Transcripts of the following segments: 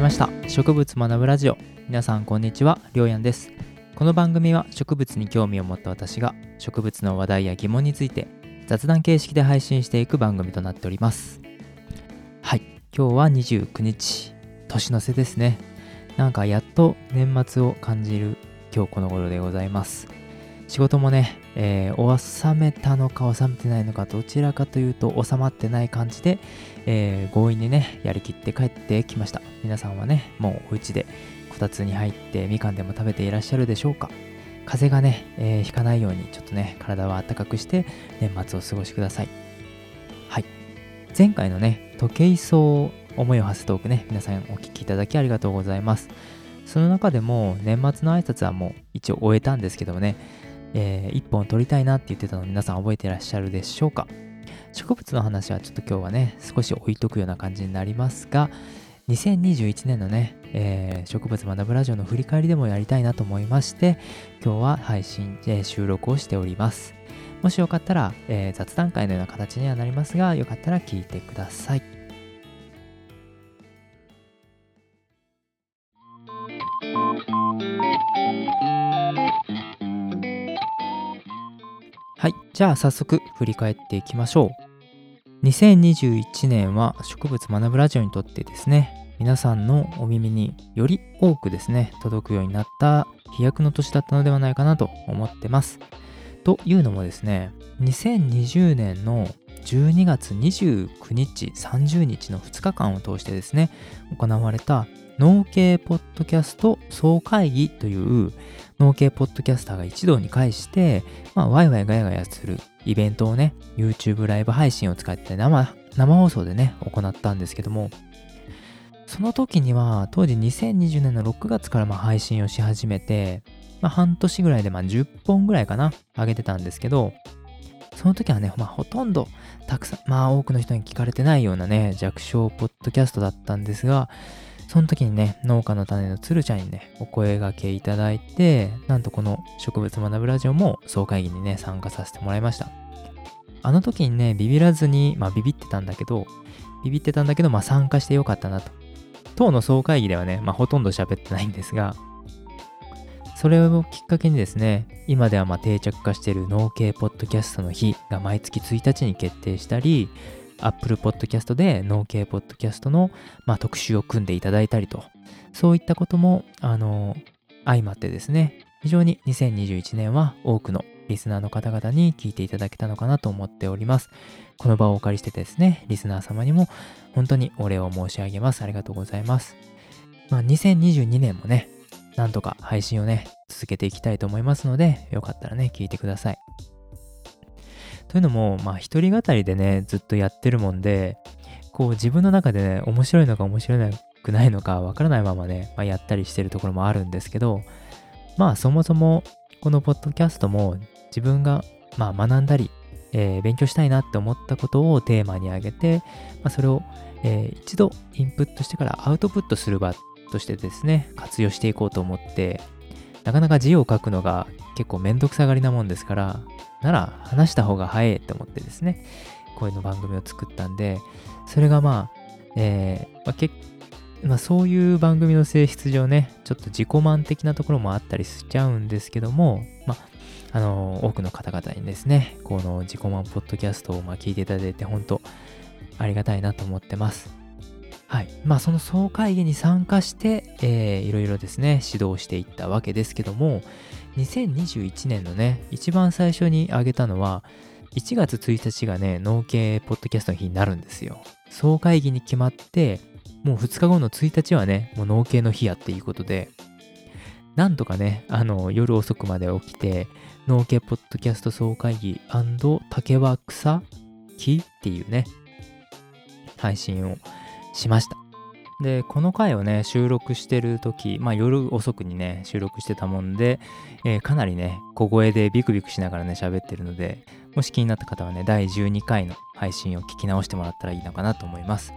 りました。植物学ぶラジオ。皆さんこんにちは。りょうやんです。この番組は植物に興味を持った私が植物の話題や疑問について雑談形式で配信していく番組となっております。はい。今日は29日。年の瀬ですね。なんかやっと年末を感じる今日この頃でございます。仕事もね、えー、収めたのか収めてないのかどちらかというと収まってない感じで、えー、強引にねやりきって帰ってきました。皆さんはねもうお家でこたつに入ってみかんでも食べていらっしゃるでしょうか。風がね、えー、ひかないようにちょっとね体は暖かくして年末を過ごしください。はい。前回のね時計層思いを馳せトークね皆さんお聞きいただきありがとうございます。その中でも年末の挨拶はもう一応終えたんですけどもねえー、1本撮りたいなって言ってたの皆さん覚えてらっしゃるでしょうか？植物の話はちょっと今日はね少し置いとくような感じになりますが2021年のね、えー、植物学ぶラジオの振り返りでもやりたいなと思いまして今日は配信、えー、収録をしております。もしよかったら、えー、雑談会のような形にはなりますがよかったら聞いてください。じゃあ早速振り返っていきましょう。2021年は植物学ぶラジオにとってですね、皆さんのお耳により多くですね、届くようになった飛躍の年だったのではないかなと思ってます。というのもですね、2020年の12月29日、30日の2日間を通してですね、行われた農系ポッドキャスト総会議という農系ポッドキャスターが一堂に会して、まあ、ワイワイガヤガヤするイベントをね、YouTube ライブ配信を使って生、生放送でね、行ったんですけども、その時には、当時2020年の6月からま配信をし始めて、まあ、半年ぐらいでま10本ぐらいかな、上げてたんですけど、その時はね、まあ、ほとんどたくさん、まあ多くの人に聞かれてないようなね、弱小ポッドキャストだったんですが、その時にね、農家の種のつるちゃんにね、お声がけいただいて、なんとこの植物学ぶラジオも総会議にね、参加させてもらいました。あの時にね、ビビらずに、まあビビってたんだけど、ビビってたんだけど、まあ参加してよかったなと。当の総会議ではね、まあほとんど喋ってないんですが、それをきっかけにですね、今ではま定着化している農系ポッドキャストの日が毎月1日に決定したり、Apple Podcast で農系ポッドキャストの、まあ、特集を組んでいただいたりと、そういったことも、あの、相まってですね、非常に2021年は多くのリスナーの方々に聞いていただけたのかなと思っております。この場をお借りしてですね、リスナー様にも本当にお礼を申し上げます。ありがとうございます。まあ、2022年もね、なんとか配信をね、続けていきたいと思いますので、よかったらね、聞いてください。というのも、まあ、一人語りでね、ずっとやってるもんで、こう、自分の中でね、面白いのか面白くないのかわからないままね、まあ、やったりしてるところもあるんですけど、まあ、そもそも、このポッドキャストも、自分が、まあ、学んだり、えー、勉強したいなって思ったことをテーマに挙げて、まあ、それを、えー、一度インプットしてからアウトプットする場としてですね、活用していこうと思って、なかなか字を書くのが結構めんどくさがりなもんですから、なら話した方が早いって思ってですね、こういうの番組を作ったんで、それがまあ、えー、まあ、けまあ、そういう番組の性質上ね、ちょっと自己満的なところもあったりしちゃうんですけども、まあ、あの、多くの方々にですね、この自己満ポッドキャストをま聞いていただいて、本当ありがたいなと思ってます。はい。まあ、その総会議に参加して、えー、いろいろですね、指導していったわけですけども、2021年のね、一番最初に挙げたのは、1月1日がね、農系ポッドキャストの日になるんですよ。総会議に決まって、もう2日後の1日はね、もう農系の日やっていうことで、なんとかね、あの、夜遅くまで起きて、農系ポッドキャスト総会議竹は草木っていうね、配信をしました。で、この回をね、収録してる時、まあ夜遅くにね、収録してたもんで、えー、かなりね、小声でビクビクしながらね、喋ってるので、もし気になった方はね、第12回の配信を聞き直してもらったらいいのかなと思います。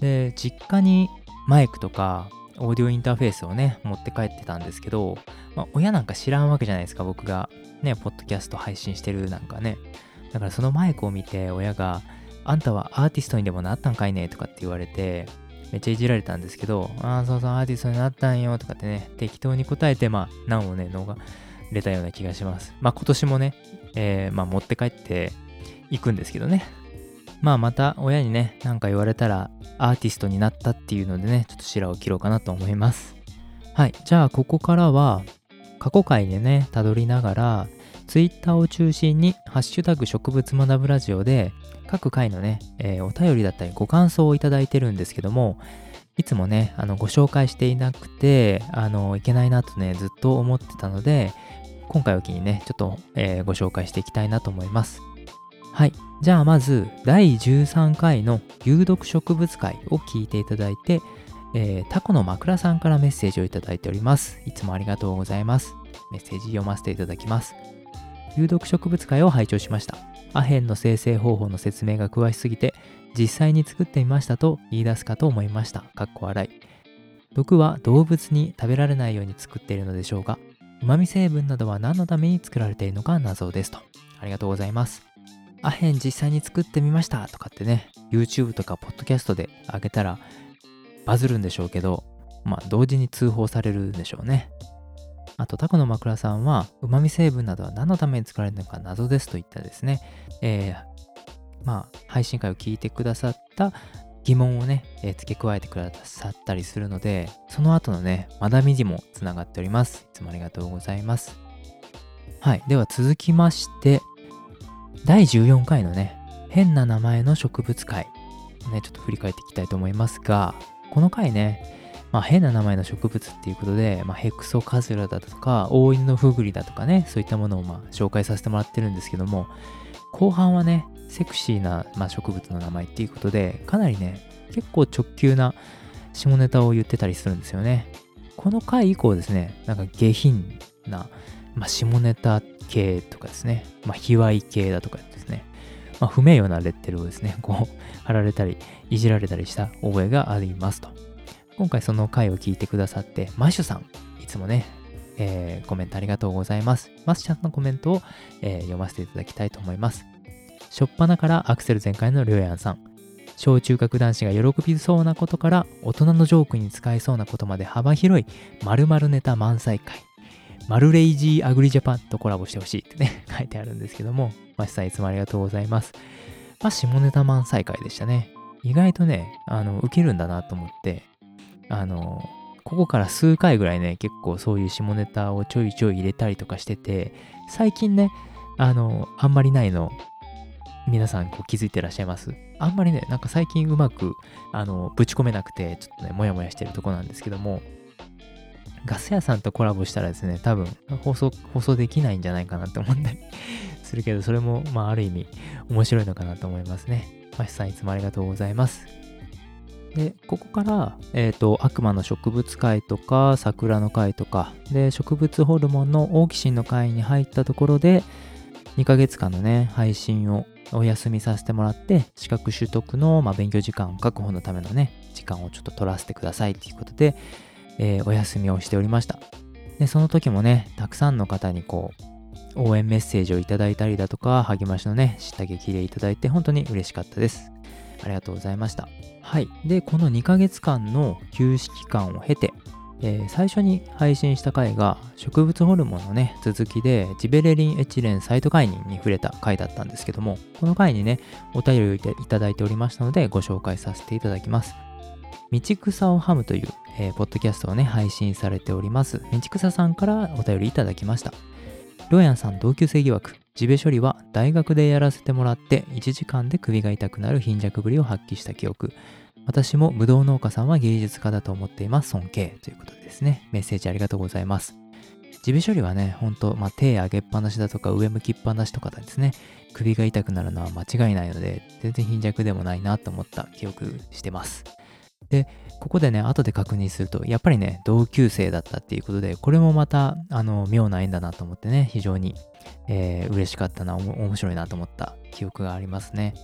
で、実家にマイクとか、オーディオインターフェースをね、持って帰ってたんですけど、まあ、親なんか知らんわけじゃないですか、僕がね、ポッドキャスト配信してるなんかね。だからそのマイクを見て、親が、あんたはアーティストにでもなったんかいねとかって言われて、めっちゃいじられたんですけど、ああ、そうそう、アーティストになったんよとかってね、適当に答えて、まあ、難をね、脳が出たような気がします。まあ、今年もね、えー、まあ、持って帰っていくんですけどね。まあ、また親にね、なんか言われたら、アーティストになったっていうのでね、ちょっと白を切ろうかなと思います。はい。じゃあ、ここからは、過去回でね、たどりながら、Twitter を中心に、ハッシュタグ植物学ぶラジオで、各回のね、えー、お便りだったりご感想をいただいてるんですけども、いつもね、あの、ご紹介していなくて、あの、いけないなとね、ずっと思ってたので、今回を機にね、ちょっと、えー、ご紹介していきたいなと思います。はい。じゃあまず、第13回の有毒植物会を聞いていただいて、えー、タコの枕さんからメッセージをいただいております。いつもありがとうございます。メッセージ読ませていただきます。有毒植物会を拝聴しました。アヘンの生成方法の説明が詳しすぎて、実際に作ってみましたと言い出すかと思いました。かっこ笑い。毒は動物に食べられないように作っているのでしょうか旨味成分などは何のために作られているのか謎ですと。ありがとうございます。アヘン実際に作ってみましたとかってね、YouTube とかポッドキャストであげたらバズるんでしょうけど、まあ同時に通報されるんでしょうね。あとタコの枕さんは旨味成分などは何のために作られるのか謎ですといったですね、えー、まあ配信会を聞いてくださった疑問をね、えー、付け加えてくださったりするので、その後のね、学びにもつながっております。いつもありがとうございます。はい。では続きまして、第14回のね、変な名前の植物会、ね、ちょっと振り返っていきたいと思いますが、この回ね、まあ、変な名前の植物っていうことで、まあ、ヘクソカズラだとか、大犬のフグリだとかね、そういったものをまあ紹介させてもらってるんですけども、後半はね、セクシーな、まあ、植物の名前っていうことで、かなりね、結構直球な下ネタを言ってたりするんですよね。この回以降ですね、なんか下品な、まあ、下ネタ系とかですね、まあ、卑猥系だとかですね、まあ、不名誉なレッテルをですね、こう貼られたり、いじられたりした覚えがありますと。今回その回を聞いてくださって、マッシュさん、いつもね、えー、コメントありがとうございます。マッシュさんのコメントを、えー、読ませていただきたいと思います。しょっぱなからアクセル全開のりょうやんさん。小中学男子が喜びそうなことから大人のジョークに使えそうなことまで幅広い〇〇ネタ満載会。マルレイジーアグリジャパンとコラボしてほしいってね、書いてあるんですけども、マシさんいつもありがとうございます。まあ、下ネタ満載会でしたね。意外とね、あの、受けるんだなと思って、あの、ここから数回ぐらいね、結構そういう下ネタをちょいちょい入れたりとかしてて、最近ね、あの、あんまりないの、皆さんこう気づいてらっしゃいます？あんまりね、なんか最近うまく、あの、ぶち込めなくて、ちょっとね、もやもやしてるとこなんですけども、ガス屋さんとコラボしたらですね、多分放送、放送できないんじゃないかなって思ったり するけど、それも、まあ、ある意味、面白いのかなと思いますね。マシさんいつもありがとうございます。で、ここから、えっ、ー、と、悪魔の植物界とか、桜の会とか、で、植物ホルモンのオーキシンの会に入ったところで、2ヶ月間のね、配信をお休みさせてもらって、資格取得の、まあ、勉強時間確保のためのね、時間をちょっと取らせてくださいということで、えー、お休みをしておりました。で、その時もね、たくさんの方にこう、応援メッセージをいただいたりだとか、励ましのね、下着でいただいて、本当に嬉しかったです。ありがとうございました。はい。で、この2ヶ月間の休止期間を経て、えー、最初に配信した回が植物ホルモンのね、続きでジベレリンエチレンサイトカイニンに触れた回だったんですけども、この回にね、お便りをいただいておりましたのでご紹介させていただきます。道草をハムという、えー、ポッドキャストをね、配信されております。道草さんからお便りいただきました。ロヤンさん同級生疑惑、ジベ処理は大学でやらせてもらって1時間で首が痛くなる貧弱ぶりを発揮した記憶。私もブドウ農家さんは芸術家だと思っています。尊敬ということですね。メッセージありがとうございます。ジベ処理はね、ほんと、まあ、手上げっぱなしだとか上向きっぱなしとかですね、首が痛くなるのは間違いないので、全然貧弱でもないなと思った記憶してます。で、ここでね、後で確認すると、やっぱりね、同級生だったっていうことで、これもまた、あの、妙な縁だなと思ってね、非常に、えー、嬉しかったな、面白いなと思った記憶がありますね。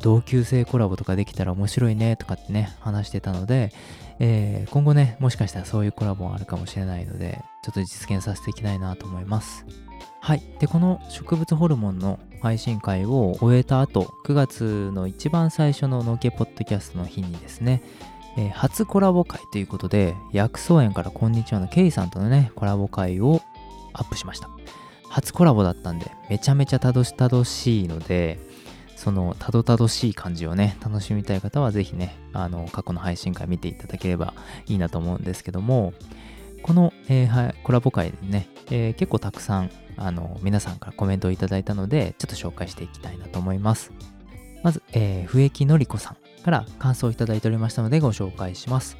同級生コラボとかできたら面白いねとかってね、話してたので、えー、今後ね、もしかしたらそういうコラボもあるかもしれないので、ちょっと実現させていきたいなと思います。はい。で、この植物ホルモンの配信会を終えた後、9月の一番最初の農家ポッドキャストの日にですね、えー、初コラボ会ということで、薬草園からこんにちはのケイさんとのね、コラボ会をアップしました。初コラボだったんで、めちゃめちゃたどしたどしいので、そのたどたどしい感じをね、楽しみたい方はぜひね、あの、過去の配信会見ていただければいいなと思うんですけども、この、えー、は、コラボ会でね、えー、結構たくさん、あの、皆さんからコメントをいただいたので、ちょっと紹介していきたいなと思います。まず、えー、笛木のりこさんから感想をいただいておりましたのでご紹介します。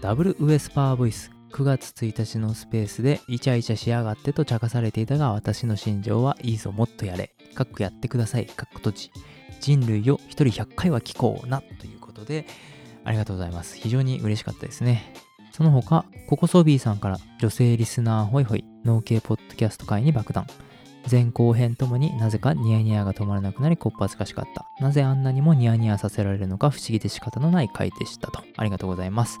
ダブルウエスパーボイス9月1日のスペースでイチャイチャしやがってと茶化されていたが私の心情はいいぞもっとやれ。かっこやってください。かっこ閉じ。人類を1人100回は聞こうなということでありがとうございます。非常に嬉しかったですね。その他、ココソビーさんから女性リスナーホイホイ、農系ポッドキャスト界に爆弾。前後編ともになぜかニヤニヤが止まらなくなりこっぱずかしかった。なぜあんなにもニヤニヤさせられるのか不思議で仕方のない回でしたと。ありがとうございます。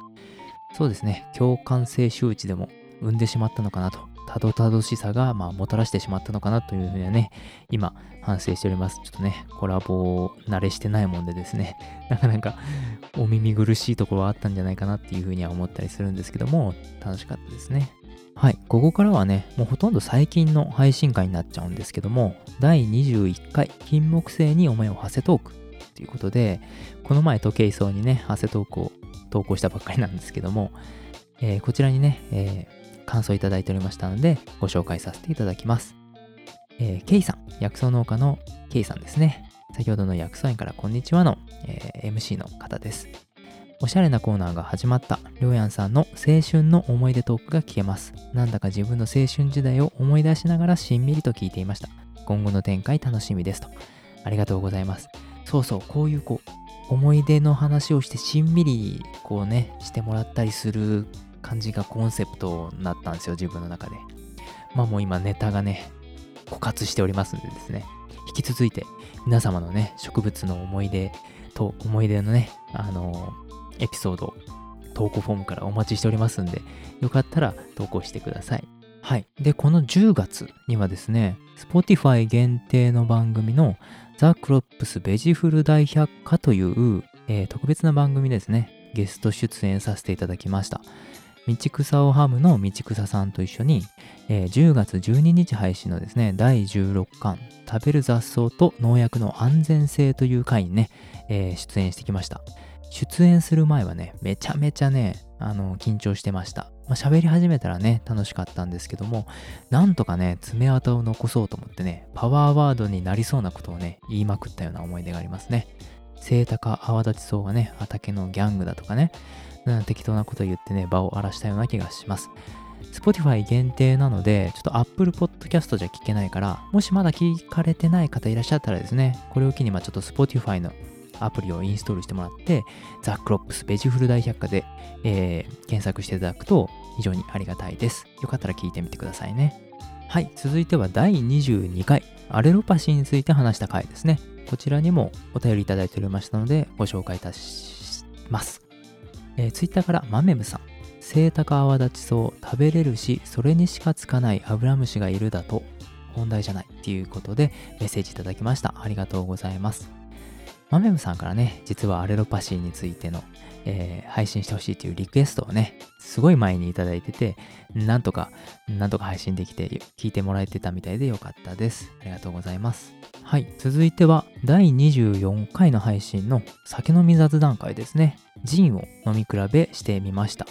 そうですね、共感性周知でも生んでしまったのかなと。たどたどしさが、まあ、もたらしてしまったのかなというふうにはね、今、反省しております。ちょっとね、コラボ慣れしてないもんでですね、なかなかお耳苦しいところはあったんじゃないかなっていうふうには思ったりするんですけども、楽しかったですね。はい、ここからはね、もうほとんど最近の配信会になっちゃうんですけども、第21回、金木星にお前を馳せトークということで、この前時計層にね、馳せトークを投稿したばっかりなんですけども、えー、こちらにね、えー、感想いただいておりましたので、ご紹介させていただきます。えー、ケイさん、薬草農家のケイさんですね。先ほどの薬草園からこんにちはの、えー、MC の方です。おしゃれなコーナーが始まった、りょうやんさんの青春の思い出トークが聞けます。なんだか自分の青春時代を思い出しながらしんみりと聞いていました。今後の展開楽しみですと。ありがとうございます。そうそう、こういうこう、思い出の話をしてしんみりこうね、してもらったりする感じがコンセプトになったんですよ、自分の中で。まあもう今ネタがね、枯渇しておりますんでですね、引き続いて皆様のね、植物の思い出と思い出のね、あのエピソード、投稿フォームからお待ちしておりますんで、よかったら投稿してください。はい。で、この10月にはですね、Spotify 限定の番組のザ・クロップスベジフル大百科という、えー、特別な番組ですね、ゲスト出演させていただきました。道草をハムの道草さんと一緒に、えー、10月12日配信のですね、第16巻、食べる雑草と農薬の安全性という回にね、えー、出演してきました。出演する前はね、めちゃめちゃね、あの、緊張してました。まあ、喋り始めたらね、楽しかったんですけども、なんとかね、爪痕を残そうと思ってね、パワーワードになりそうなことをね、言いまくったような思い出がありますね。清高泡立ちそうがね、畑のギャングだとかね、適当なこと言ってね、場を荒らしたような気がします。Spotify 限定なので、ちょっと Apple Podcast じゃ聞けないから、もしまだ聞かれてない方いらっしゃったらですね、これを機にまあちょっと Spotify のアプリをインストールしてもらって、ザ・クロップスベジフル大百科で、えー、検索していただくと非常にありがたいです。よかったら聞いてみてくださいね。はい、続いては第22回、アレロパシーについて話した回ですね。こちらにもお便りいただいておりましたので、ご紹介いたします。えー、ツイッターからマメムさん。清高泡立ちそう食べれるし、それにしかつかないアブラムシがいるだと問題じゃないっていうことでメッセージいただきました。ありがとうございます。マメムさんからね、実はアレロパシーについての、えー、配信してほしいというリクエストをね、すごい前にいただいてて、なんとか、なんとか配信できて、聞いてもらえてたみたいでよかったです。ありがとうございます。はい、続いては第24回の配信の酒飲み雑談会ですね。ジンを飲み比べしてみました。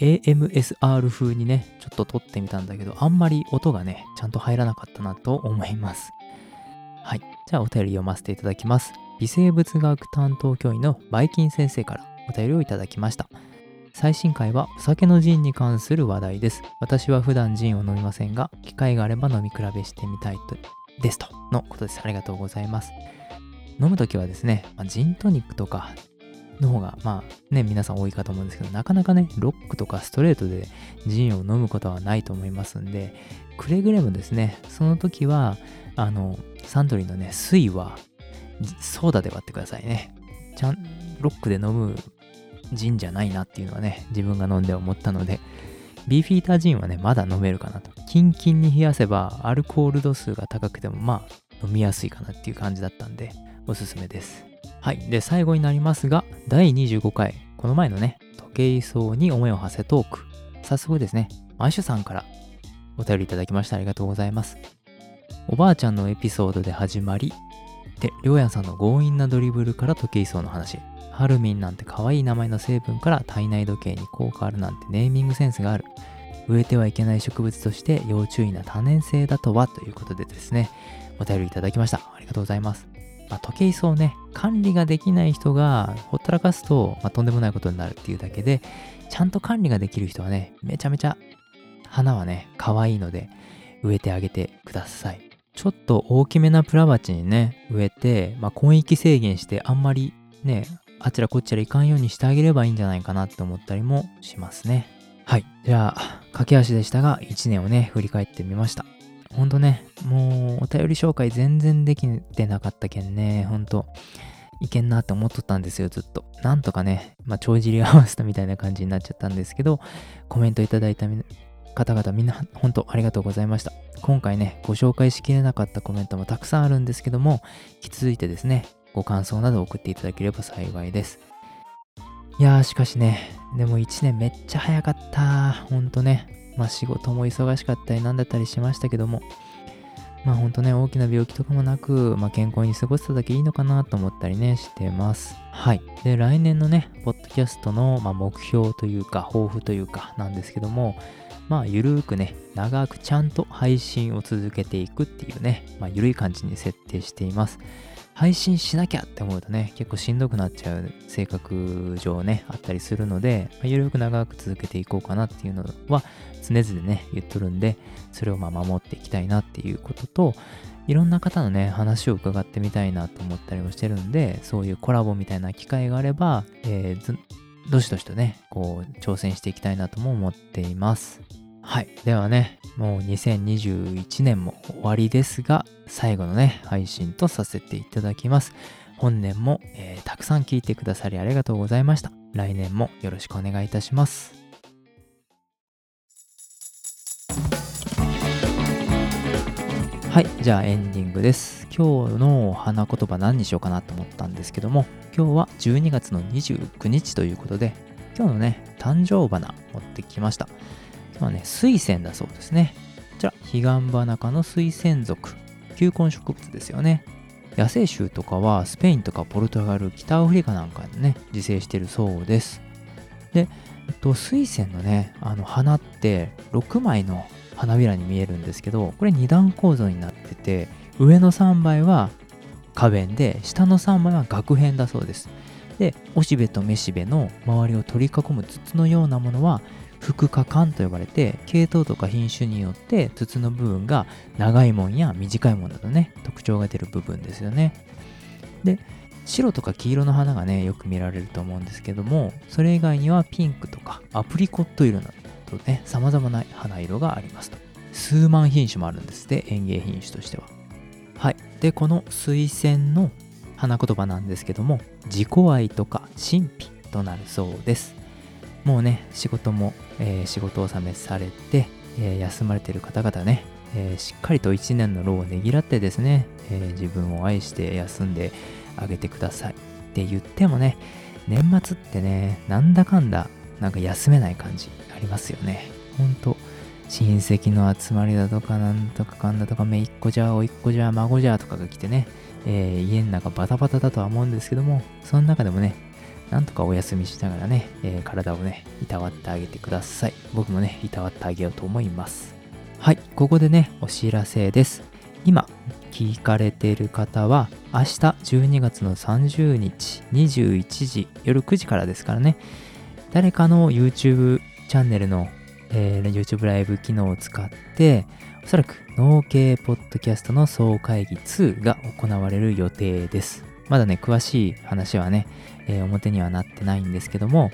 AMSR 風にね、ちょっと撮ってみたんだけど、あんまり音がね、ちゃんと入らなかったなと思います。はい。じゃあお便り読ませていただきます。微生物学担当教員のバイキン先生からお便りをいただきました。最新回はお酒のジンに関する話題です。私は普段ジンを飲みませんが、機会があれば飲み比べしてみたいとですとのことです。ありがとうございます。飲むときはですね、まあ、ジントニックとかの方が、まあね、皆さん多いかと思うんですけど、なかなかね、ロックとかストレートでジンを飲むことはないと思いますんで、くれぐれもですね、その時は、あの、サントリーのね、水はソーダで割ってくださいね。ちゃん、ロックで飲むジンじゃないなっていうのはね、自分が飲んで思ったので、ビーフィータージンはね、まだ飲めるかなと。キンキンに冷やせば、アルコール度数が高くても、まあ、飲みやすいかなっていう感じだったんで、おすすめです。はい。で、最後になりますが、第25回、この前のね、時計層に思いを馳せトーク。早速ですね、マイシュさんからお便りいただきましてありがとうございます。おばあちゃんのエピソードで始まり、で、りょうやさんの強引なドリブルから時計層の話。ハルミンなんて可愛い名前の成分から体内時計に効果あるなんてネーミングセンスがある。植えてはいけない植物として要注意な多年生だとはということでですね、お便りいただきました。ありがとうございます。まあ、時計層ね、管理ができない人がほったらかすと、まあ、とんでもないことになるっていうだけで、ちゃんと管理ができる人はね、めちゃめちゃ花はね、可愛いので植えてあげてください。ちょっと大きめなプラ鉢にね、植えて、まあ、根域制限してあんまりね、あちらこちら行かんようにしてあげればいいんじゃないかなって思ったりもしますね。はい。じゃあ、駆け足でしたが、1年をね、振り返ってみました。ほんとね、もうお便り紹介全然できてなかったけんね、ほんと、いけんなって思っとったんですよ、ずっと。なんとかね、まあ、帳尻合わせたみたいな感じになっちゃったんですけど、コメントいただいた方々みんな本当ありがとうございました。今回ね、ご紹介しきれなかったコメントもたくさんあるんですけども、引き続いてですね、ご感想など送っていただければ幸いです。いやー、しかしね、でも1年めっちゃ早かった。ほんとね。まあ仕事も忙しかったりなんだったりしましたけども、まあほんとね、大きな病気とかもなく、まあ健康に過ごせただけいいのかなと思ったりね、してます。はい。で、来年のね、ポッドキャストの、まあ、目標というか、抱負というかなんですけども、まあ、ゆるーくね、長くちゃんと配信を続けていくっていうね、まあ、ゆるい感じに設定しています。配信しなきゃって思うとね、結構しんどくなっちゃう性格上ね、あったりするので、まあ、ゆるく長く続けていこうかなっていうのは常々ね、言っとるんで、それをまあ守っていきたいなっていうことと、いろんな方のね、話を伺ってみたいなと思ったりもしてるんで、そういうコラボみたいな機会があれば、えー、どしどしとね、こう、挑戦していきたいなとも思っています。はい。ではね、もう2021年も終わりですが、最後のね、配信とさせていただきます。本年も、えー、たくさん聞いてくださりありがとうございました。来年もよろしくお願いいたします。はい、じゃあエンディングです。今日の花言葉何にしようかなと思ったんですけども、今日は12月の29日ということで、今日のね、誕生花持ってきました。今日はね、水仙だそうですね。こちら、彼岸花科の水仙属、球根植物ですよね。野生種とかはスペインとかポルトガル、北アフリカなんかにね、自生してるそうです。で、えっと、水仙のね、あの花って6枚の花びらに見えるんですけど、これ2段構造になってて、上の3枚は花弁で、下の3枚は額辺だそうです。で、おしべとめしべの周りを取り囲む筒のようなものは副花管と呼ばれて系統とか品種によって筒の部分が長いもんや短いものなどね特徴が出る部分ですよねで白とか黄色の花がねよく見られると思うんですけどもそれ以外にはピンクとかアプリコット色などね様々な花色がありますと。数万品種もあるんですで園芸品種としては。はい。でこの水仙の花言葉なんですけども自己愛とか神秘となるそうです。もうね、仕事も、えー、仕事納めされて、えー、休まれてる方々ね、えー、しっかりと1年の労をねぎらってですね、え自分を愛して休んであげてくださいって言ってもね、年末ってね、なんだかんだ、なんか休めない感じ。りますよね。ほんと、親戚の集まりだとか、なんとかかんだとか、めいっ子じゃ、おいっ子じゃ、孫じゃとかが来てね、えー、家の中バタバタだとは思うんですけども、その中でもね、なんとかお休みしながらね、えー、体をね、いたわってあげてください。僕もね、いたわってあげようと思います。はい、ここでね、お知らせです。今、聞かれている方は、明日12月の30日21時、夜9時からですからね、誰かの YouTube チャンネルの、えー、YouTube ライブ機能を使って、おそらく農系ポッドキャストの総会議2が行われる予定です。まだね、詳しい話はね、えー、表にはなってないんですけども、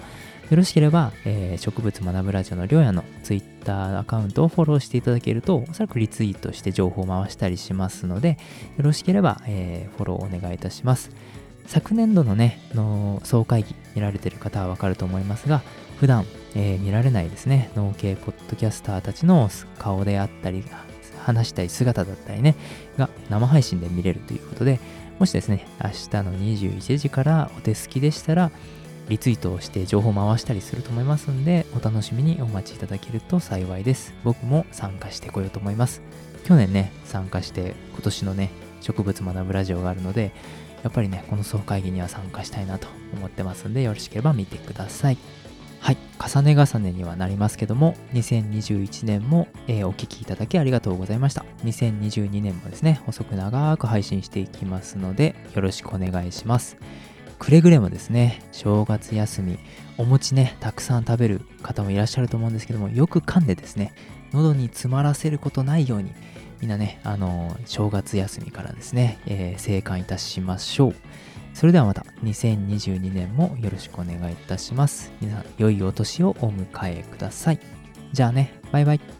よろしければ、えー、植物学ぶラジオのりょうやの Twitter アカウントをフォローしていただけると、おそらくリツイートして情報を回したりしますので、よろしければ、えー、フォローお願いいたします。昨年度のね、の総会議見られてる方はわかると思いますが、普段、えー、見られないですね、農系ポッドキャスターたちの顔であったり、話したい姿だったりね、が生配信で見れるということで、もしですね、明日の21時からお手すきでしたら、リツイートをして情報回したりすると思いますんで、お楽しみにお待ちいただけると幸いです。僕も参加してこようと思います。去年ね、参加して今年のね、植物学ぶラジオがあるので、やっぱりね、この総会議には参加したいなと思ってますんで、よろしければ見てください。はい、重ね重ねにはなりますけども、2021年も、えー、お聴きいただきありがとうございました。2022年もですね、細く長く配信していきますので、よろしくお願いします。くれぐれもですね、正月休み、お餅ね、たくさん食べる方もいらっしゃると思うんですけども、よく噛んでですね、喉に詰まらせることないように、みんなね、あのー、正月休みからですね、えー、生還いたしましょう。それではまた2022年もよろしくお願いいたします。皆さん、良いお年をお迎えください。じゃあね、バイバイ。